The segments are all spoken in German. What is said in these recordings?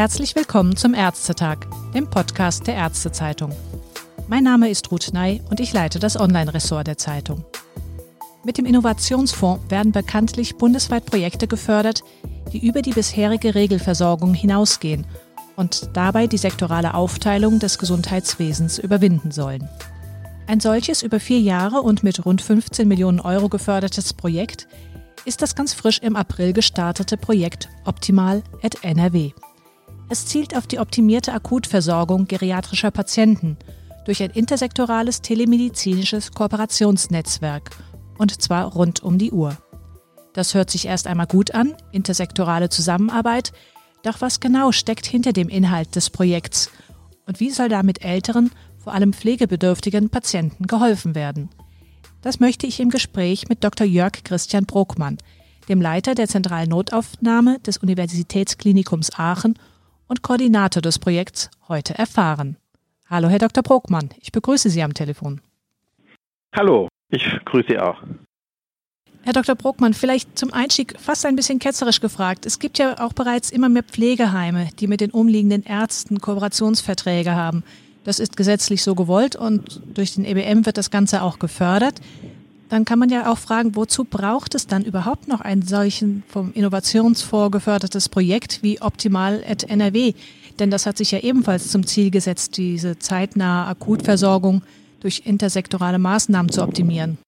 Herzlich willkommen zum Ärztetag, dem Podcast der Ärztezeitung. Mein Name ist Ruth Ney und ich leite das Online-Ressort der Zeitung. Mit dem Innovationsfonds werden bekanntlich bundesweit Projekte gefördert, die über die bisherige Regelversorgung hinausgehen und dabei die sektorale Aufteilung des Gesundheitswesens überwinden sollen. Ein solches über vier Jahre und mit rund 15 Millionen Euro gefördertes Projekt ist das ganz frisch im April gestartete Projekt Optimal at NRW. Es zielt auf die optimierte Akutversorgung geriatrischer Patienten durch ein intersektorales telemedizinisches Kooperationsnetzwerk und zwar rund um die Uhr. Das hört sich erst einmal gut an, intersektorale Zusammenarbeit, doch was genau steckt hinter dem Inhalt des Projekts und wie soll damit älteren, vor allem pflegebedürftigen Patienten geholfen werden? Das möchte ich im Gespräch mit Dr. Jörg Christian Brokmann, dem Leiter der zentralen Notaufnahme des Universitätsklinikums Aachen und Koordinator des Projekts heute erfahren. Hallo, Herr Dr. Brokmann, ich begrüße Sie am Telefon. Hallo, ich grüße Sie auch. Herr Dr. Bruckmann, vielleicht zum Einstieg fast ein bisschen ketzerisch gefragt. Es gibt ja auch bereits immer mehr Pflegeheime, die mit den umliegenden Ärzten Kooperationsverträge haben. Das ist gesetzlich so gewollt und durch den EBM wird das Ganze auch gefördert dann kann man ja auch fragen, wozu braucht es dann überhaupt noch ein solchen vom Innovationsfonds gefördertes Projekt wie Optimal at NRW? Denn das hat sich ja ebenfalls zum Ziel gesetzt, diese zeitnahe Akutversorgung durch intersektorale Maßnahmen zu optimieren.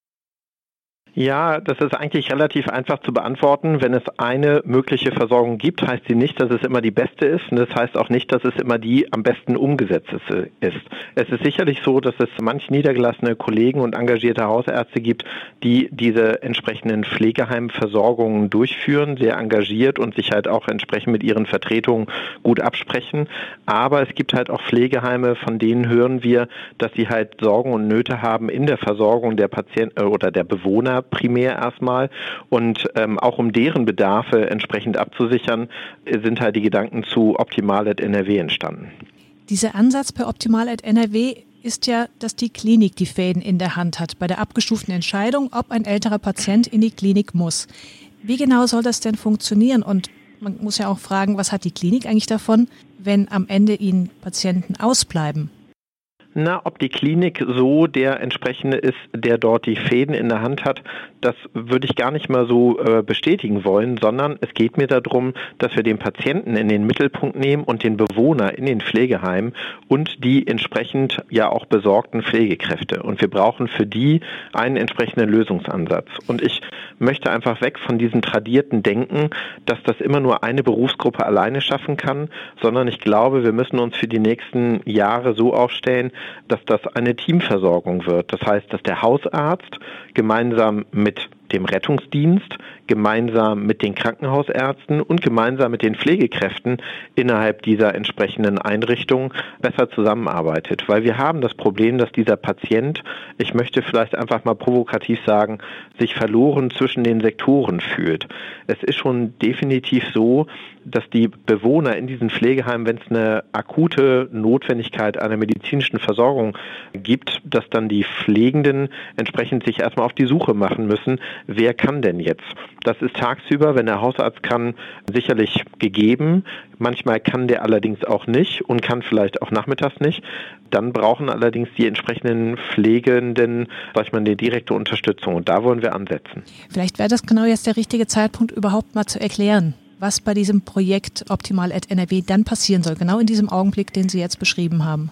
Ja, das ist eigentlich relativ einfach zu beantworten. Wenn es eine mögliche Versorgung gibt, heißt sie nicht, dass es immer die beste ist. Und das heißt auch nicht, dass es immer die am besten umgesetzte ist. Es ist sicherlich so, dass es manch niedergelassene Kollegen und engagierte Hausärzte gibt, die diese entsprechenden Pflegeheimversorgungen durchführen, sehr engagiert und sich halt auch entsprechend mit ihren Vertretungen gut absprechen. Aber es gibt halt auch Pflegeheime, von denen hören wir, dass sie halt Sorgen und Nöte haben in der Versorgung der Patienten äh, oder der Bewohner primär erstmal. Und ähm, auch um deren Bedarfe entsprechend abzusichern, sind halt die Gedanken zu Optimal at NRW entstanden. Dieser Ansatz bei Optimal at NRW ist ja, dass die Klinik die Fäden in der Hand hat bei der abgestuften Entscheidung, ob ein älterer Patient in die Klinik muss. Wie genau soll das denn funktionieren? Und man muss ja auch fragen, was hat die Klinik eigentlich davon, wenn am Ende ihnen Patienten ausbleiben? Na, ob die Klinik so der entsprechende ist, der dort die Fäden in der Hand hat, das würde ich gar nicht mal so äh, bestätigen wollen, sondern es geht mir darum, dass wir den Patienten in den Mittelpunkt nehmen und den Bewohner in den Pflegeheimen und die entsprechend ja auch besorgten Pflegekräfte. Und wir brauchen für die einen entsprechenden Lösungsansatz. Und ich möchte einfach weg von diesem tradierten Denken, dass das immer nur eine Berufsgruppe alleine schaffen kann, sondern ich glaube, wir müssen uns für die nächsten Jahre so aufstellen, dass das eine Teamversorgung wird. Das heißt, dass der Hausarzt gemeinsam mit dem Rettungsdienst, gemeinsam mit den Krankenhausärzten und gemeinsam mit den Pflegekräften innerhalb dieser entsprechenden Einrichtung besser zusammenarbeitet. Weil wir haben das Problem, dass dieser Patient, ich möchte vielleicht einfach mal provokativ sagen, sich verloren zwischen den Sektoren fühlt. Es ist schon definitiv so, dass die Bewohner in diesen Pflegeheimen, wenn es eine akute Notwendigkeit einer medizinischen Versorgung gibt, dass dann die Pflegenden entsprechend sich erstmal auf die Suche machen müssen, wer kann denn jetzt? Das ist tagsüber, wenn der Hausarzt kann, sicherlich gegeben. Manchmal kann der allerdings auch nicht und kann vielleicht auch nachmittags nicht. Dann brauchen allerdings die entsprechenden Pflegenden, sag ich mal, eine direkte Unterstützung. Und da wollen wir ansetzen. Vielleicht wäre das genau jetzt der richtige Zeitpunkt, überhaupt mal zu erklären, was bei diesem Projekt Optimal at NRW dann passieren soll, genau in diesem Augenblick, den Sie jetzt beschrieben haben.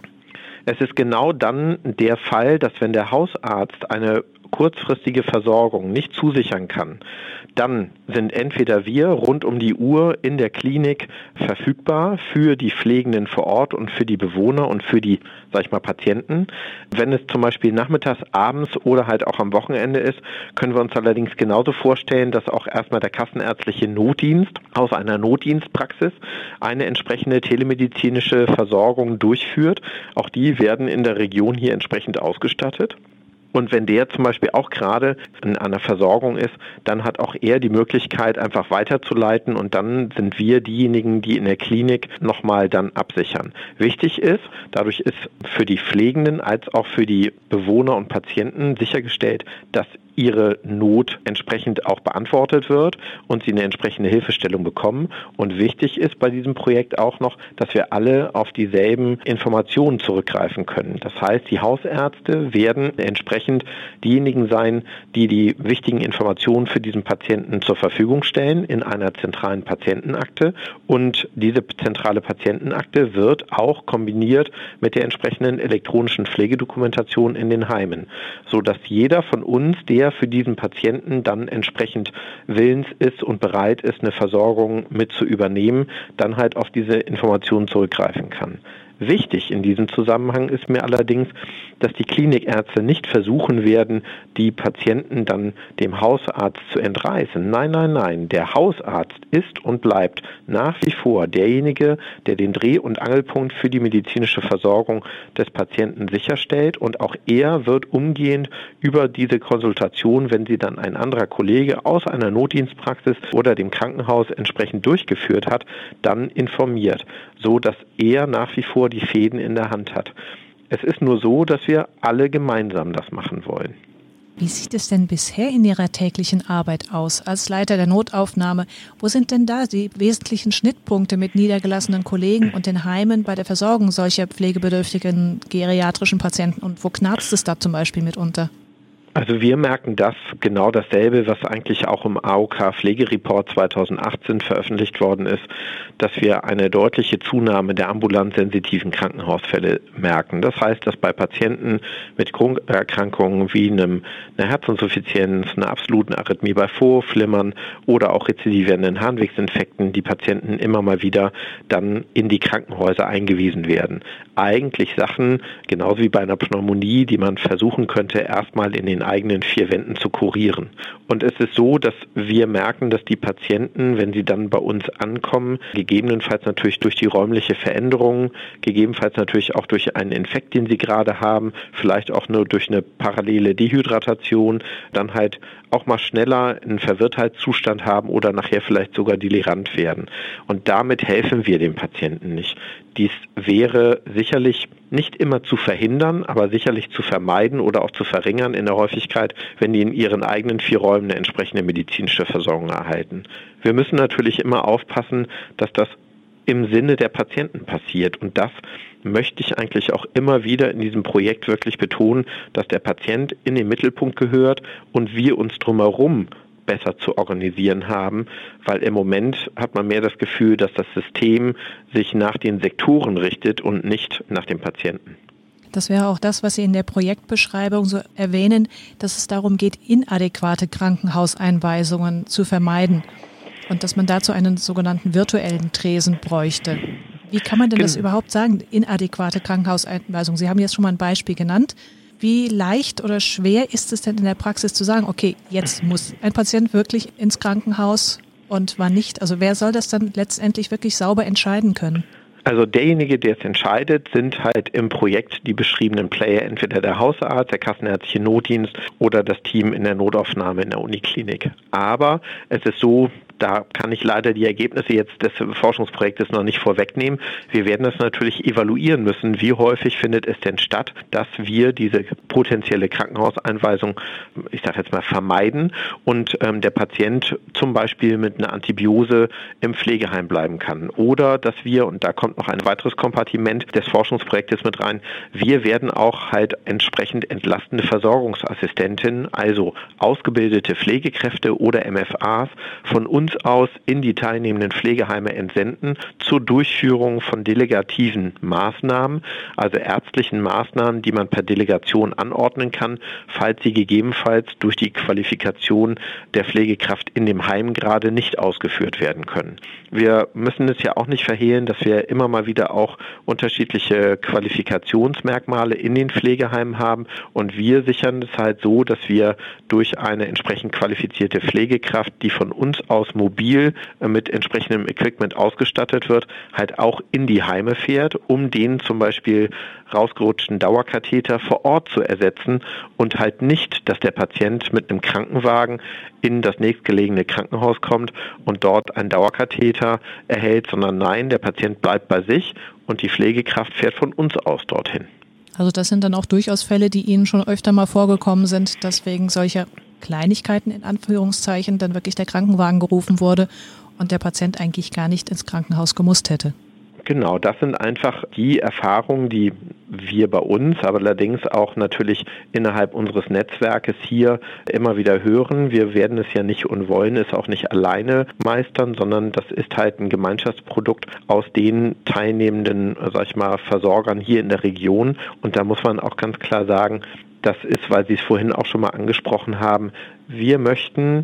Es ist genau dann der Fall, dass wenn der Hausarzt eine kurzfristige Versorgung nicht zusichern kann, dann sind entweder wir rund um die Uhr in der Klinik verfügbar für die Pflegenden vor Ort und für die Bewohner und für die, sag ich mal, Patienten. Wenn es zum Beispiel nachmittags, abends oder halt auch am Wochenende ist, können wir uns allerdings genauso vorstellen, dass auch erstmal der kassenärztliche Notdienst aus einer Notdienstpraxis eine entsprechende telemedizinische Versorgung durchführt. Auch die werden in der Region hier entsprechend ausgestattet. Und wenn der zum Beispiel auch gerade in einer Versorgung ist, dann hat auch er die Möglichkeit, einfach weiterzuleiten und dann sind wir diejenigen, die in der Klinik nochmal dann absichern. Wichtig ist, dadurch ist für die Pflegenden als auch für die Bewohner und Patienten sichergestellt, dass ihre Not entsprechend auch beantwortet wird und sie eine entsprechende Hilfestellung bekommen. Und wichtig ist bei diesem Projekt auch noch, dass wir alle auf dieselben Informationen zurückgreifen können. Das heißt, die Hausärzte werden entsprechend diejenigen sein, die die wichtigen Informationen für diesen Patienten zur Verfügung stellen in einer zentralen Patientenakte. Und diese zentrale Patientenakte wird auch kombiniert mit der entsprechenden elektronischen Pflegedokumentation in den Heimen, sodass jeder von uns, der für diesen Patienten dann entsprechend willens ist und bereit ist, eine Versorgung mit zu übernehmen, dann halt auf diese Informationen zurückgreifen kann. Wichtig in diesem Zusammenhang ist mir allerdings, dass die Klinikärzte nicht versuchen werden, die Patienten dann dem Hausarzt zu entreißen. Nein, nein, nein. Der Hausarzt ist und bleibt nach wie vor derjenige, der den Dreh- und Angelpunkt für die medizinische Versorgung des Patienten sicherstellt und auch er wird umgehend über diese Konsultation, wenn sie dann ein anderer Kollege aus einer Notdienstpraxis oder dem Krankenhaus entsprechend durchgeführt hat, dann informiert, so dass er nach wie vor die Fäden in der Hand hat. Es ist nur so, dass wir alle gemeinsam das machen wollen. Wie sieht es denn bisher in Ihrer täglichen Arbeit aus als Leiter der Notaufnahme? Wo sind denn da die wesentlichen Schnittpunkte mit niedergelassenen Kollegen und den Heimen bei der Versorgung solcher pflegebedürftigen geriatrischen Patienten? Und wo knarzt es da zum Beispiel mitunter? Also wir merken das genau dasselbe, was eigentlich auch im AOK Pflegereport 2018 veröffentlicht worden ist, dass wir eine deutliche Zunahme der ambulant sensitiven Krankenhausfälle merken. Das heißt, dass bei Patienten mit Grunderkrankungen wie einem, einer Herzinsuffizienz, einer absoluten Arrhythmie bei Vorflimmern oder auch rezidivierenden Harnwegsinfekten die Patienten immer mal wieder dann in die Krankenhäuser eingewiesen werden. Eigentlich Sachen, genauso wie bei einer Pneumonie, die man versuchen könnte, erstmal in den eigenen vier Wänden zu kurieren. Und es ist so, dass wir merken, dass die Patienten, wenn sie dann bei uns ankommen, gegebenenfalls natürlich durch die räumliche Veränderung, gegebenenfalls natürlich auch durch einen Infekt, den sie gerade haben, vielleicht auch nur durch eine parallele Dehydratation, dann halt auch mal schneller einen Verwirrtheitszustand haben oder nachher vielleicht sogar delirant werden. Und damit helfen wir dem Patienten nicht. Dies wäre sicherlich nicht immer zu verhindern, aber sicherlich zu vermeiden oder auch zu verringern in der Häufigkeit, wenn die in ihren eigenen vier Räumen eine entsprechende medizinische Versorgung erhalten. Wir müssen natürlich immer aufpassen, dass das im Sinne der Patienten passiert. Und das möchte ich eigentlich auch immer wieder in diesem Projekt wirklich betonen, dass der Patient in den Mittelpunkt gehört und wir uns drumherum besser zu organisieren haben, weil im Moment hat man mehr das Gefühl, dass das System sich nach den Sektoren richtet und nicht nach dem Patienten. Das wäre auch das, was Sie in der Projektbeschreibung so erwähnen, dass es darum geht, inadäquate Krankenhauseinweisungen zu vermeiden und dass man dazu einen sogenannten virtuellen Tresen bräuchte. Wie kann man denn das überhaupt sagen, inadäquate Krankenhauseinweisung? Sie haben jetzt schon mal ein Beispiel genannt. Wie leicht oder schwer ist es denn in der Praxis zu sagen, okay, jetzt muss ein Patient wirklich ins Krankenhaus und wann nicht? Also wer soll das dann letztendlich wirklich sauber entscheiden können? Also derjenige, der es entscheidet, sind halt im Projekt die beschriebenen Player, entweder der Hausarzt, der kassenärztliche Notdienst oder das Team in der Notaufnahme in der Uniklinik. Aber es ist so, da kann ich leider die Ergebnisse jetzt des Forschungsprojektes noch nicht vorwegnehmen. Wir werden das natürlich evaluieren müssen. Wie häufig findet es denn statt, dass wir diese potenzielle Krankenhauseinweisung, ich sage jetzt mal, vermeiden und ähm, der Patient zum Beispiel mit einer Antibiose im Pflegeheim bleiben kann. Oder dass wir, und da kommt noch ein weiteres Kompartiment des Forschungsprojektes mit rein, wir werden auch halt entsprechend entlastende Versorgungsassistentinnen, also ausgebildete Pflegekräfte oder MFAs von uns uns aus in die teilnehmenden Pflegeheime entsenden zur Durchführung von delegativen Maßnahmen, also ärztlichen Maßnahmen, die man per Delegation anordnen kann, falls sie gegebenenfalls durch die Qualifikation der Pflegekraft in dem Heim gerade nicht ausgeführt werden können. Wir müssen es ja auch nicht verhehlen, dass wir immer mal wieder auch unterschiedliche Qualifikationsmerkmale in den Pflegeheimen haben und wir sichern es halt so, dass wir durch eine entsprechend qualifizierte Pflegekraft, die von uns aus mobil äh, mit entsprechendem Equipment ausgestattet wird, halt auch in die Heime fährt, um den zum Beispiel rausgerutschten Dauerkatheter vor Ort zu ersetzen und halt nicht, dass der Patient mit einem Krankenwagen in das nächstgelegene Krankenhaus kommt und dort einen Dauerkatheter erhält, sondern nein, der Patient bleibt bei sich und die Pflegekraft fährt von uns aus dorthin. Also das sind dann auch durchaus Fälle, die Ihnen schon öfter mal vorgekommen sind, dass wegen solcher Kleinigkeiten in Anführungszeichen dann wirklich der Krankenwagen gerufen wurde und der Patient eigentlich gar nicht ins Krankenhaus gemusst hätte. Genau, das sind einfach die Erfahrungen, die wir bei uns, aber allerdings auch natürlich innerhalb unseres Netzwerkes hier immer wieder hören. Wir werden es ja nicht und wollen es auch nicht alleine meistern, sondern das ist halt ein Gemeinschaftsprodukt aus den teilnehmenden, sag ich mal, Versorgern hier in der Region. Und da muss man auch ganz klar sagen, das ist, weil Sie es vorhin auch schon mal angesprochen haben, wir möchten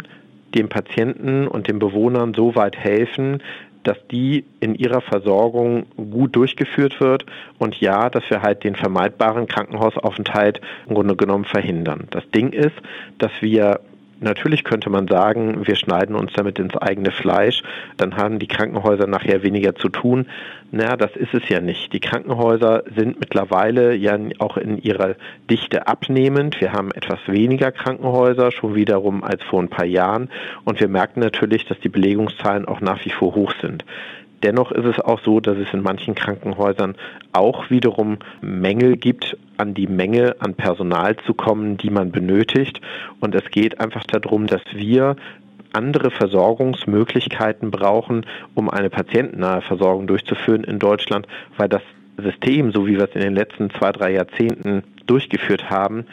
dem Patienten und den Bewohnern so weit helfen, dass die in ihrer Versorgung gut durchgeführt wird und ja, dass wir halt den vermeidbaren Krankenhausaufenthalt im Grunde genommen verhindern. Das Ding ist, dass wir Natürlich könnte man sagen, wir schneiden uns damit ins eigene Fleisch, dann haben die Krankenhäuser nachher weniger zu tun. Naja, das ist es ja nicht. Die Krankenhäuser sind mittlerweile ja auch in ihrer Dichte abnehmend. Wir haben etwas weniger Krankenhäuser, schon wiederum als vor ein paar Jahren. Und wir merken natürlich, dass die Belegungszahlen auch nach wie vor hoch sind. Dennoch ist es auch so, dass es in manchen Krankenhäusern auch wiederum Mängel gibt, an die Menge an Personal zu kommen, die man benötigt. Und es geht einfach darum, dass wir andere Versorgungsmöglichkeiten brauchen, um eine patientennahe Versorgung durchzuführen in Deutschland, weil das System, so wie wir es in den letzten zwei, drei Jahrzehnten durchgeführt haben,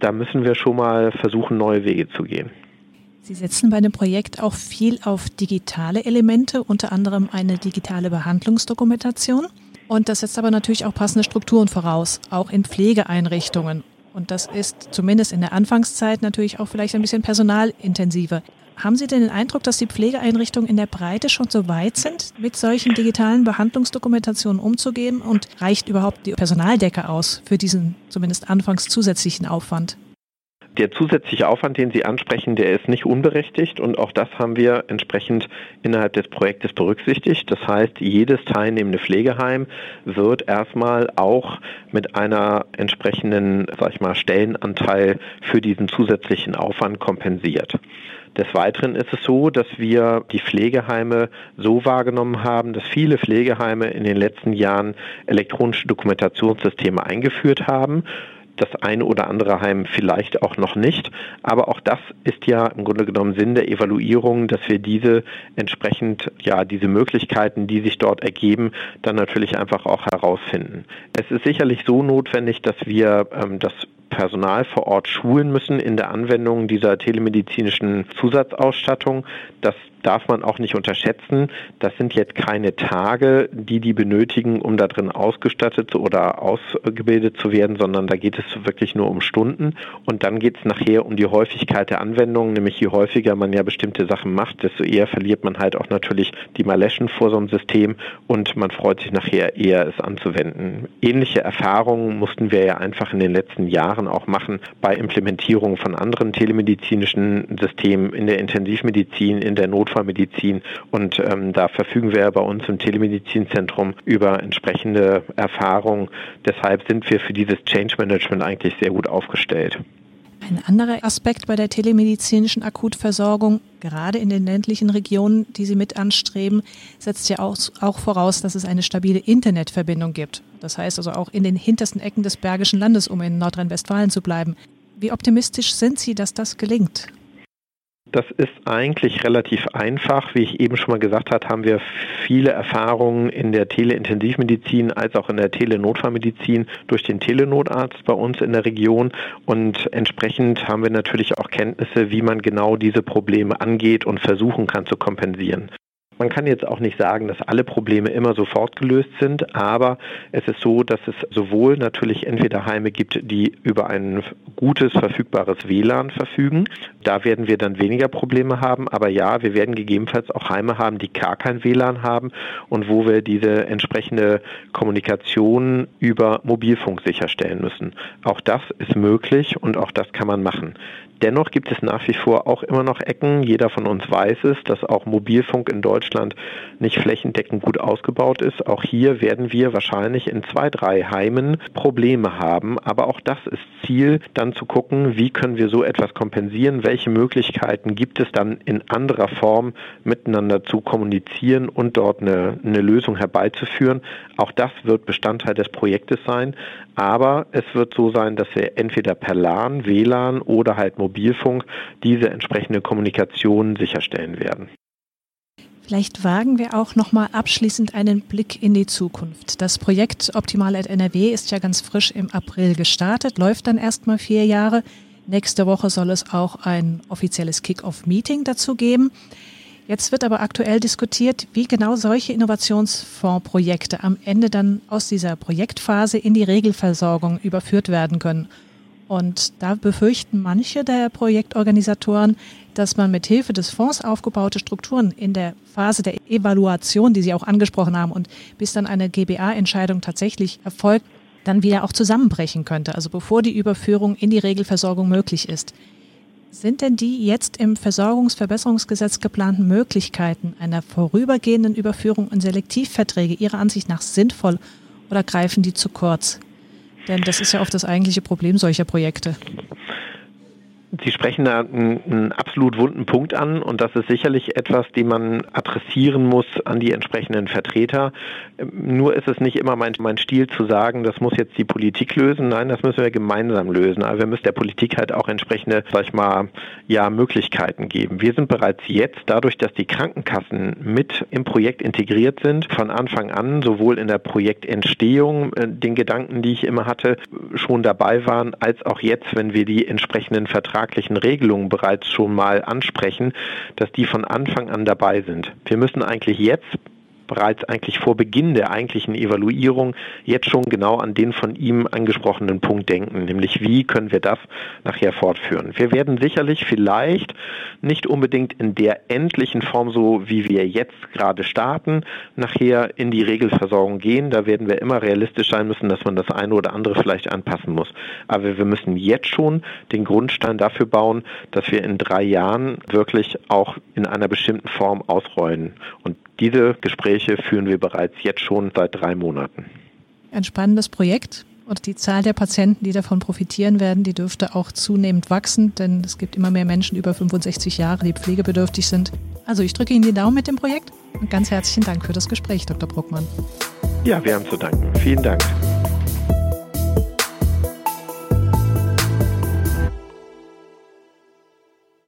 da müssen wir schon mal versuchen, neue Wege zu gehen. Sie setzen bei dem Projekt auch viel auf digitale Elemente, unter anderem eine digitale Behandlungsdokumentation. Und das setzt aber natürlich auch passende Strukturen voraus, auch in Pflegeeinrichtungen. Und das ist zumindest in der Anfangszeit natürlich auch vielleicht ein bisschen personalintensiver. Haben Sie denn den Eindruck, dass die Pflegeeinrichtungen in der Breite schon so weit sind, mit solchen digitalen Behandlungsdokumentationen umzugehen? Und reicht überhaupt die Personaldecke aus für diesen zumindest anfangs zusätzlichen Aufwand? Der zusätzliche Aufwand, den Sie ansprechen, der ist nicht unberechtigt und auch das haben wir entsprechend innerhalb des Projektes berücksichtigt. Das heißt, jedes teilnehmende Pflegeheim wird erstmal auch mit einer entsprechenden, sag ich mal, Stellenanteil für diesen zusätzlichen Aufwand kompensiert. Des Weiteren ist es so, dass wir die Pflegeheime so wahrgenommen haben, dass viele Pflegeheime in den letzten Jahren elektronische Dokumentationssysteme eingeführt haben das eine oder andere Heim vielleicht auch noch nicht. Aber auch das ist ja im Grunde genommen Sinn der Evaluierung, dass wir diese entsprechend, ja, diese Möglichkeiten, die sich dort ergeben, dann natürlich einfach auch herausfinden. Es ist sicherlich so notwendig, dass wir ähm, das Personal vor Ort schulen müssen in der Anwendung dieser telemedizinischen Zusatzausstattung. Das darf man auch nicht unterschätzen. Das sind jetzt keine Tage, die die benötigen, um da drin ausgestattet oder ausgebildet zu werden, sondern da geht es wirklich nur um Stunden. Und dann geht es nachher um die Häufigkeit der Anwendung, nämlich je häufiger man ja bestimmte Sachen macht, desto eher verliert man halt auch natürlich die Maleschen vor so einem System und man freut sich nachher eher, es anzuwenden. Ähnliche Erfahrungen mussten wir ja einfach in den letzten Jahren auch machen bei Implementierung von anderen telemedizinischen Systemen in der Intensivmedizin, in der Notfall Notfallmedizin. Und ähm, da verfügen wir bei uns im Telemedizinzentrum über entsprechende Erfahrung. Deshalb sind wir für dieses Change Management eigentlich sehr gut aufgestellt. Ein anderer Aspekt bei der telemedizinischen Akutversorgung, gerade in den ländlichen Regionen, die Sie mit anstreben, setzt ja auch, auch, voraus, dass es eine stabile Internetverbindung gibt. Das heißt also auch in den hintersten Ecken des Bergischen Landes, um in Nordrhein-Westfalen zu bleiben. Wie optimistisch sind Sie, dass das gelingt? Das ist eigentlich relativ einfach. Wie ich eben schon mal gesagt habe, haben wir viele Erfahrungen in der Teleintensivmedizin als auch in der Telenotfallmedizin durch den Telenotarzt bei uns in der Region. Und entsprechend haben wir natürlich auch Kenntnisse, wie man genau diese Probleme angeht und versuchen kann zu kompensieren. Man kann jetzt auch nicht sagen, dass alle Probleme immer sofort gelöst sind, aber es ist so, dass es sowohl natürlich entweder Heime gibt, die über ein gutes, verfügbares WLAN verfügen. Da werden wir dann weniger Probleme haben. Aber ja, wir werden gegebenenfalls auch Heime haben, die gar kein WLAN haben und wo wir diese entsprechende Kommunikation über Mobilfunk sicherstellen müssen. Auch das ist möglich und auch das kann man machen. Dennoch gibt es nach wie vor auch immer noch Ecken. Jeder von uns weiß es, dass auch Mobilfunk in Deutschland nicht flächendeckend gut ausgebaut ist. Auch hier werden wir wahrscheinlich in zwei, drei Heimen Probleme haben. Aber auch das ist Ziel, dann zu gucken, wie können wir so etwas kompensieren, welche Möglichkeiten gibt es dann in anderer Form miteinander zu kommunizieren und dort eine, eine Lösung herbeizuführen. Auch das wird Bestandteil des Projektes sein. Aber es wird so sein, dass wir entweder per LAN, WLAN oder halt Mobilfunk diese entsprechende Kommunikation sicherstellen werden. Vielleicht wagen wir auch noch mal abschließend einen Blick in die Zukunft. Das Projekt Optimal NRW ist ja ganz frisch im April gestartet, läuft dann erst mal vier Jahre. Nächste Woche soll es auch ein offizielles Kick-off-Meeting dazu geben. Jetzt wird aber aktuell diskutiert, wie genau solche Innovationsfondsprojekte am Ende dann aus dieser Projektphase in die Regelversorgung überführt werden können. Und da befürchten manche der Projektorganisatoren, dass man mit Hilfe des Fonds aufgebaute Strukturen in der Phase der Evaluation, die Sie auch angesprochen haben, und bis dann eine GBA-Entscheidung tatsächlich erfolgt, dann wieder auch zusammenbrechen könnte, also bevor die Überführung in die Regelversorgung möglich ist. Sind denn die jetzt im Versorgungsverbesserungsgesetz geplanten Möglichkeiten einer vorübergehenden Überführung in Selektivverträge Ihrer Ansicht nach sinnvoll oder greifen die zu kurz? Denn das ist ja oft das eigentliche Problem solcher Projekte. Sie sprechen da einen, einen, absolut wunden Punkt an und das ist sicherlich etwas, den man adressieren muss an die entsprechenden Vertreter. Nur ist es nicht immer mein, mein Stil zu sagen, das muss jetzt die Politik lösen. Nein, das müssen wir gemeinsam lösen. Aber wir müssen der Politik halt auch entsprechende, sag ich mal, ja, Möglichkeiten geben. Wir sind bereits jetzt, dadurch, dass die Krankenkassen mit im Projekt integriert sind, von Anfang an, sowohl in der Projektentstehung, äh, den Gedanken, die ich immer hatte, schon dabei waren, als auch jetzt, wenn wir die entsprechenden Vertrags vertraglichen Regelungen bereits schon mal ansprechen, dass die von Anfang an dabei sind. Wir müssen eigentlich jetzt bereits eigentlich vor Beginn der eigentlichen Evaluierung jetzt schon genau an den von ihm angesprochenen Punkt denken, nämlich wie können wir das nachher fortführen. Wir werden sicherlich vielleicht nicht unbedingt in der endlichen Form, so wie wir jetzt gerade starten, nachher in die Regelversorgung gehen. Da werden wir immer realistisch sein müssen, dass man das eine oder andere vielleicht anpassen muss. Aber wir müssen jetzt schon den Grundstein dafür bauen, dass wir in drei Jahren wirklich auch in einer bestimmten Form ausrollen. Und diese Gespräche führen wir bereits jetzt schon seit drei Monaten. Ein spannendes Projekt. Und die Zahl der Patienten, die davon profitieren werden, die dürfte auch zunehmend wachsen, denn es gibt immer mehr Menschen über 65 Jahre, die pflegebedürftig sind. Also ich drücke Ihnen die Daumen mit dem Projekt und ganz herzlichen Dank für das Gespräch, Dr. Bruckmann. Ja, wir haben zu danken. Vielen Dank.